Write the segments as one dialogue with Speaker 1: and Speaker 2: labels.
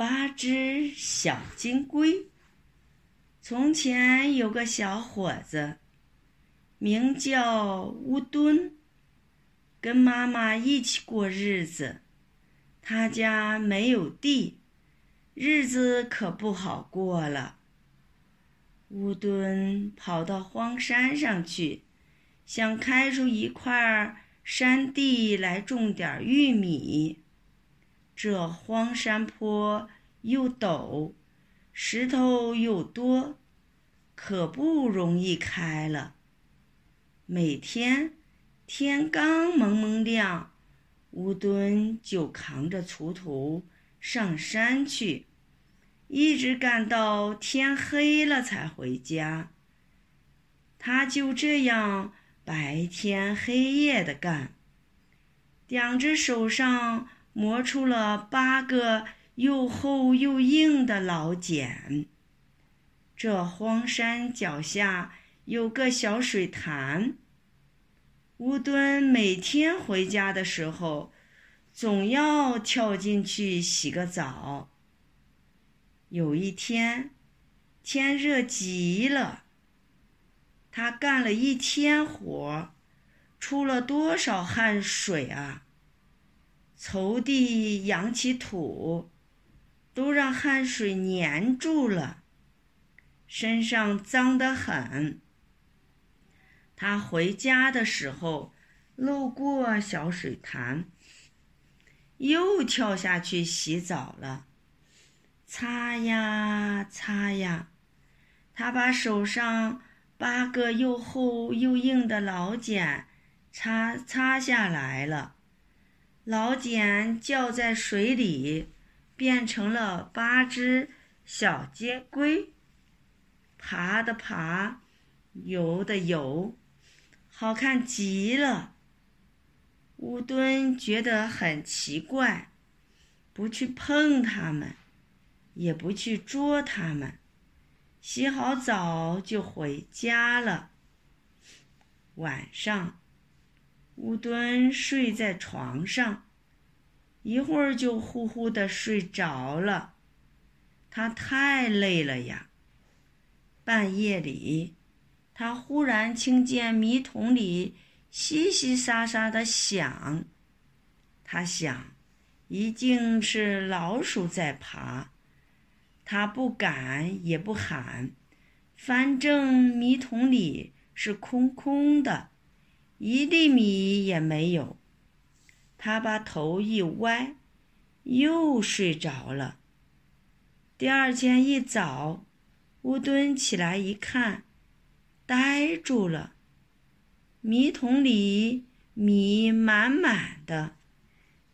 Speaker 1: 八只小金龟。从前有个小伙子，名叫乌墩，跟妈妈一起过日子。他家没有地，日子可不好过了。乌墩跑到荒山上去，想开出一块山地来种点玉米。这荒山坡又陡，石头又多，可不容易开了。每天天刚蒙蒙亮，乌墩就扛着锄头上山去。一直干到天黑了才回家。他就这样白天黑夜的干，两只手上磨出了八个又厚又硬的老茧。这荒山脚下有个小水潭，乌墩每天回家的时候，总要跳进去洗个澡。有一天，天热极了。他干了一天活，出了多少汗水啊！锄地、扬起土，都让汗水粘住了，身上脏得很。他回家的时候，路过小水潭，又跳下去洗澡了。擦呀擦呀，他把手上八个又厚又硬的老茧擦擦下来了。老茧掉在水里，变成了八只小金龟，爬的爬，游的游，好看极了。乌墩觉得很奇怪，不去碰它们。也不去捉它们，洗好澡就回家了。晚上，乌墩睡在床上，一会儿就呼呼的睡着了。他太累了呀。半夜里，他忽然听见米桶里淅淅沙沙的响，他想，一定是老鼠在爬。他不敢也不喊，反正米桶里是空空的，一粒米也没有。他把头一歪，又睡着了。第二天一早，乌墩起来一看，呆住了。米桶里米满满的，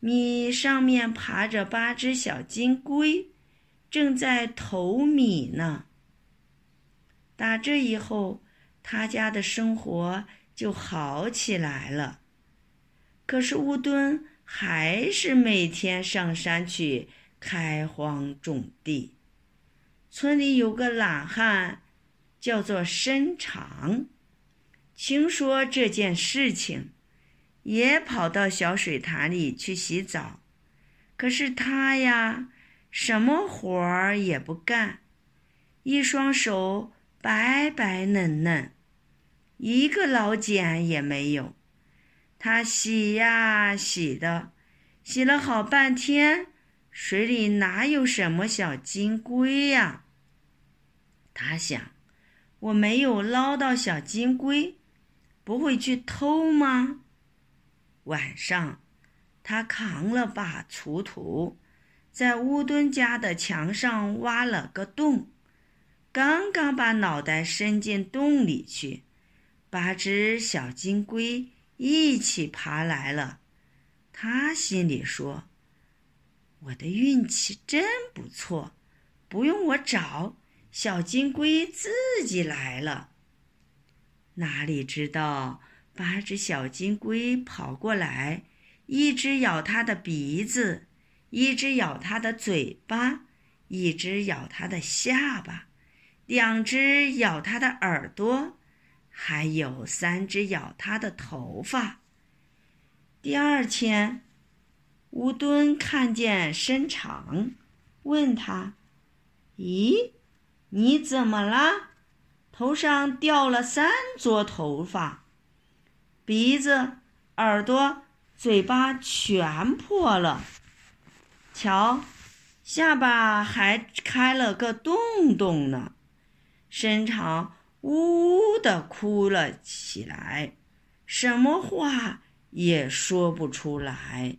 Speaker 1: 米上面爬着八只小金龟。正在投米呢。打这以后，他家的生活就好起来了。可是乌墩还是每天上山去开荒种地。村里有个懒汉，叫做申长，听说这件事情，也跑到小水潭里去洗澡。可是他呀。什么活儿也不干，一双手白白嫩嫩，一个老茧也没有。他洗呀洗的，洗了好半天，水里哪有什么小金龟呀？他想，我没有捞到小金龟，不会去偷吗？晚上，他扛了把锄头。在乌墩家的墙上挖了个洞，刚刚把脑袋伸进洞里去，八只小金龟一起爬来了。他心里说：“我的运气真不错，不用我找，小金龟自己来了。”哪里知道，八只小金龟跑过来，一只咬他的鼻子。一只咬他的嘴巴，一只咬他的下巴，两只咬他的耳朵，还有三只咬他的头发。第二天，乌墩看见伸长，问他：“咦，你怎么了？头上掉了三撮头发，鼻子、耳朵、嘴巴全破了。瞧，下巴还开了个洞洞呢。”伸长呜呜的哭了起来，什么话也说不出来。